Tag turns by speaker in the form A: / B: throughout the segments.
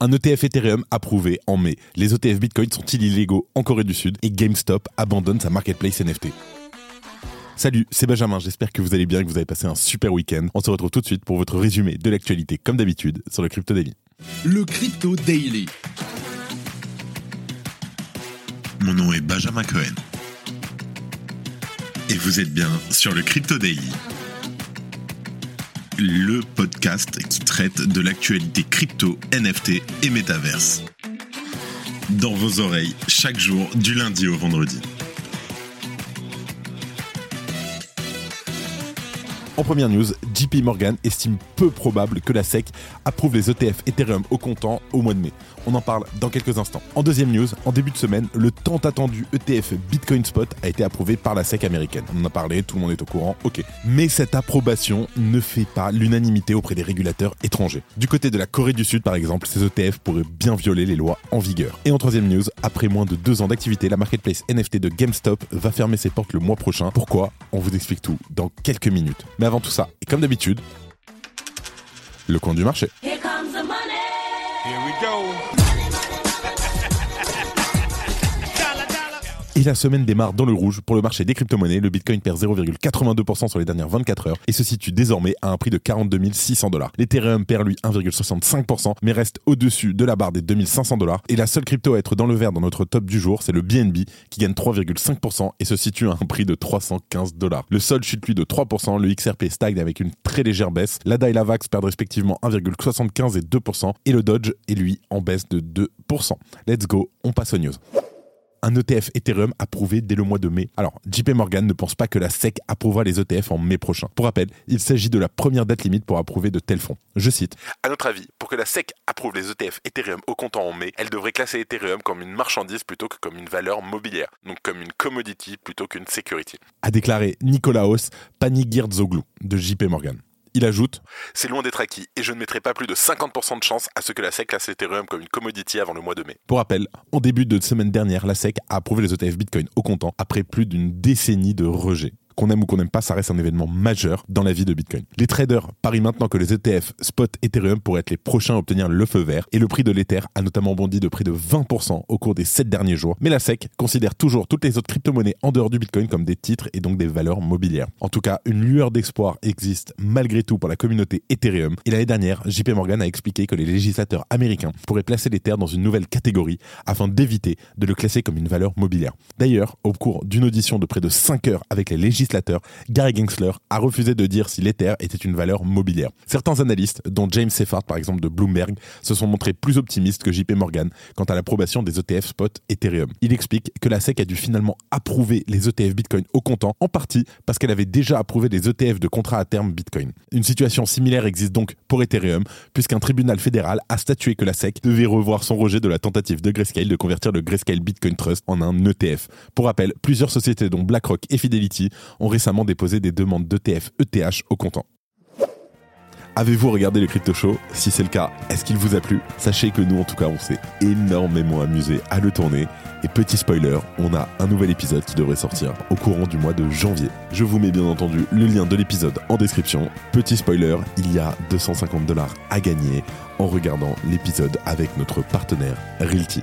A: Un ETF Ethereum approuvé en mai. Les ETF Bitcoin sont-ils illégaux en Corée du Sud et GameStop abandonne sa marketplace NFT Salut, c'est Benjamin, j'espère que vous allez bien et que vous avez passé un super week-end. On se retrouve tout de suite pour votre résumé de l'actualité comme d'habitude sur le Crypto Daily.
B: Le Crypto Daily. Mon nom est Benjamin Cohen. Et vous êtes bien sur le Crypto Daily. Le podcast qui traite de l'actualité crypto, NFT et métaverse. Dans vos oreilles, chaque jour, du lundi au vendredi.
A: En première news, JP Morgan estime peu probable que la SEC approuve les ETF Ethereum au comptant au mois de mai. On en parle dans quelques instants. En deuxième news, en début de semaine, le tant attendu ETF Bitcoin Spot a été approuvé par la SEC américaine. On en a parlé, tout le monde est au courant, ok. Mais cette approbation ne fait pas l'unanimité auprès des régulateurs étrangers. Du côté de la Corée du Sud, par exemple, ces ETF pourraient bien violer les lois en vigueur. Et en troisième news, après moins de deux ans d'activité, la marketplace NFT de GameStop va fermer ses portes le mois prochain. Pourquoi? On vous explique tout dans quelques minutes. Mais avant tout ça, et comme d'habitude, le coin du marché.
C: Here comes the money.
D: Here we go.
A: Et la semaine démarre dans le rouge pour le marché des crypto-monnaies. Le Bitcoin perd 0,82% sur les dernières 24 heures et se situe désormais à un prix de 42 600 dollars. L'Ethereum perd lui 1,65% mais reste au-dessus de la barre des 2500 dollars. Et la seule crypto à être dans le vert dans notre top du jour, c'est le BNB qui gagne 3,5% et se situe à un prix de 315 dollars. Le sol chute lui de 3%, le XRP stagne avec une très légère baisse. L'ADA et la VAX perdent respectivement 1,75 et 2% et le Dodge est lui en baisse de 2%. Let's go, on passe aux news un ETF Ethereum approuvé dès le mois de mai. Alors, JP Morgan ne pense pas que la SEC approuvera les ETF en mai prochain. Pour rappel, il s'agit de la première date limite pour approuver de tels fonds. Je cite À notre avis, pour que la SEC approuve les ETF Ethereum au comptant en mai, elle devrait classer Ethereum comme une marchandise plutôt que comme une valeur mobilière, donc comme une commodity plutôt qu'une security. A déclaré Nicolaos Panigirzoglu de JP Morgan. Il ajoute C'est loin d'être acquis et je ne mettrai pas plus de 50% de chance à ce que la SEC classe Ethereum comme une commodity avant le mois de mai. Pour rappel, en début de semaine dernière, la SEC a approuvé les ETF Bitcoin au comptant après plus d'une décennie de rejet qu'on aime ou qu'on n'aime pas, ça reste un événement majeur dans la vie de Bitcoin. Les traders parient maintenant que les ETF Spot Ethereum pourraient être les prochains à obtenir le feu vert et le prix de l'Ether a notamment bondi de près de 20% au cours des 7 derniers jours. Mais la SEC considère toujours toutes les autres crypto-monnaies en dehors du Bitcoin comme des titres et donc des valeurs mobilières. En tout cas, une lueur d'espoir existe malgré tout pour la communauté Ethereum et l'année dernière, JP Morgan a expliqué que les législateurs américains pourraient placer l'Ether dans une nouvelle catégorie afin d'éviter de le classer comme une valeur mobilière. D'ailleurs, au cours d'une audition de près de 5 heures avec les législateurs Gary Gensler a refusé de dire si l'Ether était une valeur mobilière. Certains analystes, dont James Seffard par exemple de Bloomberg, se sont montrés plus optimistes que JP Morgan quant à l'approbation des ETF spot Ethereum. Il explique que la SEC a dû finalement approuver les ETF Bitcoin au comptant, en partie parce qu'elle avait déjà approuvé les ETF de contrat à terme Bitcoin. Une situation similaire existe donc pour Ethereum, puisqu'un tribunal fédéral a statué que la SEC devait revoir son rejet de la tentative de Grayscale de convertir le Grayscale Bitcoin Trust en un ETF. Pour rappel, plusieurs sociétés dont BlackRock et Fidelity ont récemment déposé des demandes d'ETF ETH au comptant. Avez-vous regardé le Crypto Show? Si c'est le cas, est-ce qu'il vous a plu? Sachez que nous, en tout cas, on s'est énormément amusé à le tourner. Et petit spoiler, on a un nouvel épisode qui devrait sortir au courant du mois de janvier. Je vous mets bien entendu le lien de l'épisode en description. Petit spoiler, il y a 250 dollars à gagner en regardant l'épisode avec notre partenaire Realty.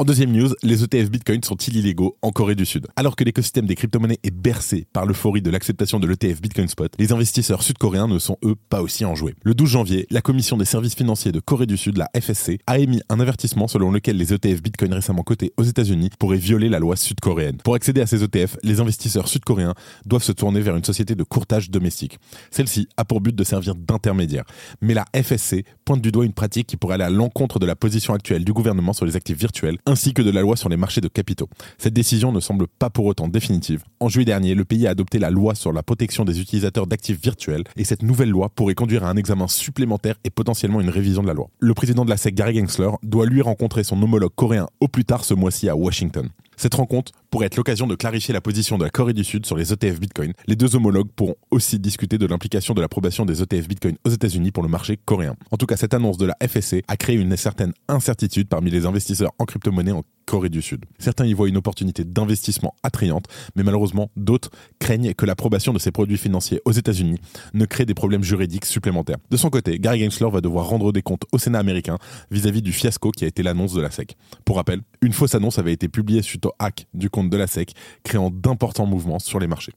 A: En deuxième news, les ETF Bitcoin sont-ils illégaux en Corée du Sud? Alors que l'écosystème des crypto-monnaies est bercé par l'euphorie de l'acceptation de l'ETF Bitcoin Spot, les investisseurs sud-coréens ne sont eux pas aussi enjoués. Le 12 janvier, la Commission des services financiers de Corée du Sud, la FSC, a émis un avertissement selon lequel les ETF Bitcoin récemment cotés aux États-Unis pourraient violer la loi sud-coréenne. Pour accéder à ces ETF, les investisseurs sud-coréens doivent se tourner vers une société de courtage domestique. Celle-ci a pour but de servir d'intermédiaire. Mais la FSC pointe du doigt une pratique qui pourrait aller à l'encontre de la position actuelle du gouvernement sur les actifs virtuels ainsi que de la loi sur les marchés de capitaux. Cette décision ne semble pas pour autant définitive. En juillet dernier, le pays a adopté la loi sur la protection des utilisateurs d'actifs virtuels et cette nouvelle loi pourrait conduire à un examen supplémentaire et potentiellement une révision de la loi. Le président de la SEC, Gary Gensler, doit lui rencontrer son homologue coréen au plus tard ce mois-ci à Washington. Cette rencontre pourrait être l'occasion de clarifier la position de la Corée du Sud sur les ETF Bitcoin. Les deux homologues pourront aussi discuter de l'implication de l'approbation des ETF Bitcoin aux États-Unis pour le marché coréen. En tout cas, cette annonce de la FSC a créé une certaine incertitude parmi les investisseurs en crypto-monnaie en Corée du Sud. Certains y voient une opportunité d'investissement attrayante, mais malheureusement, d'autres craignent que l'approbation de ces produits financiers aux États-Unis ne crée des problèmes juridiques supplémentaires. De son côté, Gary Gensler va devoir rendre des comptes au Sénat américain vis-à-vis du fiasco qui a été l'annonce de la SEC. Pour rappel, une fausse annonce avait été publiée suite au hack du compte de la SEC, créant d'importants mouvements sur les marchés.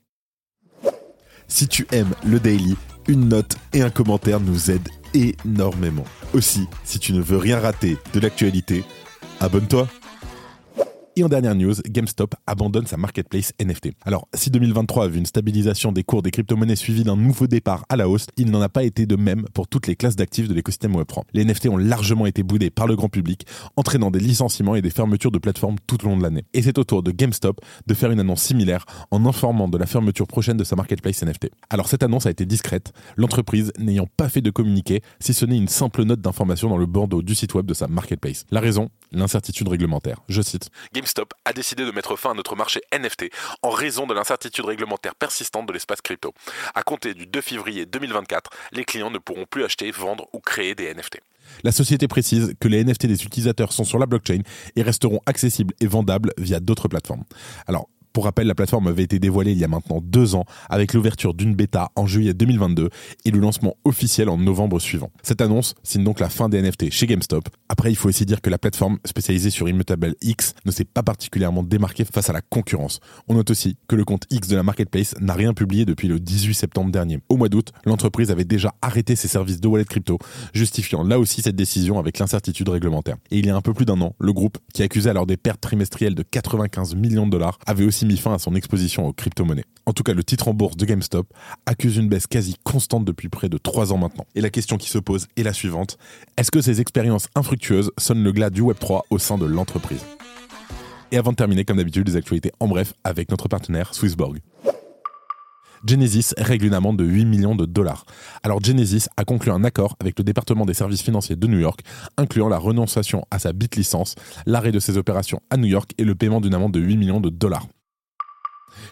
A: Si tu aimes le daily, une note et un commentaire nous aident énormément. Aussi, si tu ne veux rien rater de l'actualité, abonne-toi. Et en dernière news, GameStop abandonne sa marketplace NFT. Alors, si 2023 a vu une stabilisation des cours des crypto-monnaies suivie d'un nouveau départ à la hausse, il n'en a pas été de même pour toutes les classes d'actifs de l'écosystème Web3. Les NFT ont largement été boudés par le grand public, entraînant des licenciements et des fermetures de plateformes tout au long de l'année. Et c'est au tour de GameStop de faire une annonce similaire en informant de la fermeture prochaine de sa marketplace NFT. Alors, cette annonce a été discrète, l'entreprise n'ayant pas fait de communiqué, si ce n'est une simple note d'information dans le bandeau du site web de sa marketplace. La raison L'incertitude réglementaire. Je cite.
C: GameStop a décidé de mettre fin à notre marché NFT en raison de l'incertitude réglementaire persistante de l'espace crypto. À compter du 2 février 2024, les clients ne pourront plus acheter, vendre ou créer des NFT.
A: La société précise que les NFT des utilisateurs sont sur la blockchain et resteront accessibles et vendables via d'autres plateformes. Alors, pour rappel, la plateforme avait été dévoilée il y a maintenant deux ans avec l'ouverture d'une bêta en juillet 2022 et le lancement officiel en novembre suivant. Cette annonce signe donc la fin des NFT chez GameStop. Après, il faut aussi dire que la plateforme spécialisée sur Immutable X ne s'est pas particulièrement démarquée face à la concurrence. On note aussi que le compte X de la marketplace n'a rien publié depuis le 18 septembre dernier. Au mois d'août, l'entreprise avait déjà arrêté ses services de wallet crypto, justifiant là aussi cette décision avec l'incertitude réglementaire. Et il y a un peu plus d'un an, le groupe, qui accusait alors des pertes trimestrielles de 95 millions de dollars, avait aussi mis fin à son exposition aux crypto-monnaies. En tout cas, le titre en bourse de GameStop accuse une baisse quasi constante depuis près de 3 ans maintenant. Et la question qui se pose est la suivante. Est-ce que ces expériences infructueuses sonnent le glas du Web3 au sein de l'entreprise? Et avant de terminer, comme d'habitude, les actualités en bref avec notre partenaire Swissborg. Genesis règle une amende de 8 millions de dollars. Alors Genesis a conclu un accord avec le département des services financiers de New York, incluant la renonciation à sa bit licence, l'arrêt de ses opérations à New York et le paiement d'une amende de 8 millions de dollars.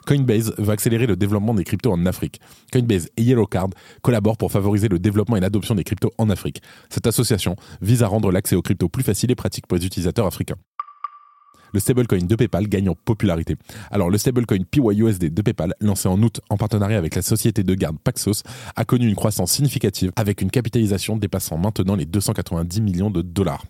A: Coinbase va accélérer le développement des cryptos en Afrique. Coinbase et Yellowcard collaborent pour favoriser le développement et l'adoption des cryptos en Afrique. Cette association vise à rendre l'accès aux cryptos plus facile et pratique pour les utilisateurs africains le stablecoin de PayPal gagne en popularité. Alors le stablecoin PYUSD de PayPal, lancé en août en partenariat avec la société de garde Paxos, a connu une croissance significative avec une capitalisation dépassant maintenant les 290 millions de dollars.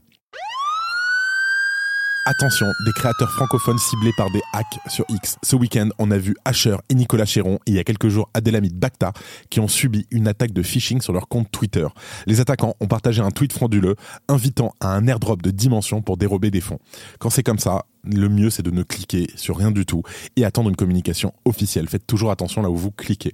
A: Attention, des créateurs francophones ciblés par des hacks sur X. Ce week-end, on a vu Asher et Nicolas Chéron et il y a quelques jours Adélamide Bacta qui ont subi une attaque de phishing sur leur compte Twitter. Les attaquants ont partagé un tweet frauduleux invitant à un airdrop de dimension pour dérober des fonds. Quand c'est comme ça, le mieux c'est de ne cliquer sur rien du tout et attendre une communication officielle. Faites toujours attention là où vous cliquez.